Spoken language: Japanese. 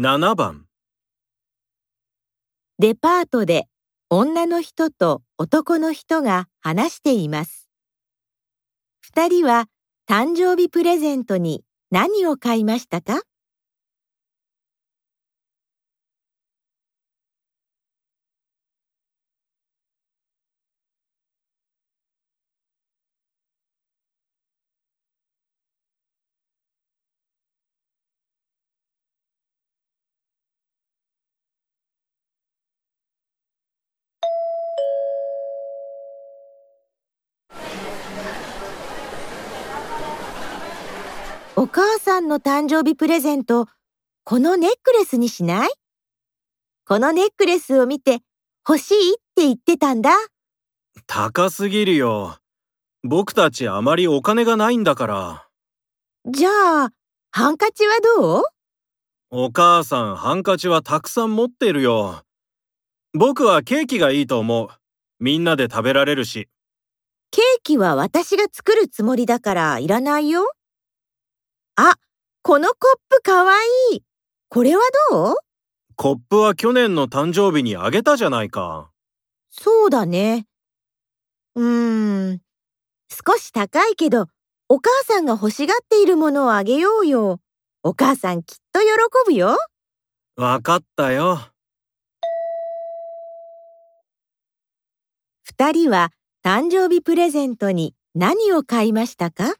7番デパートで女の人と男の人が話しています。2人は誕生日プレゼントに何を買いましたか？お母さんの誕生日プレゼント、このネックレスにしない？このネックレスを見て欲しいって言ってたんだ。高すぎるよ。僕たちあまりお金がないんだから。じゃあ、ハンカチはどう？お母さんハンカチはたくさん持ってるよ。僕はケーキがいいと思う。みんなで食べられるし。ケーキは私が作るつもりだからいらないよ。あ、このコップかわいい。これはどう？コップは去年の誕生日にあげたじゃないか。そうだね。うーん。少し高いけど、お母さんが欲しがっているものをあげようよ。お母さんきっと喜ぶよ。わかったよ。二人は誕生日プレゼントに何を買いましたか？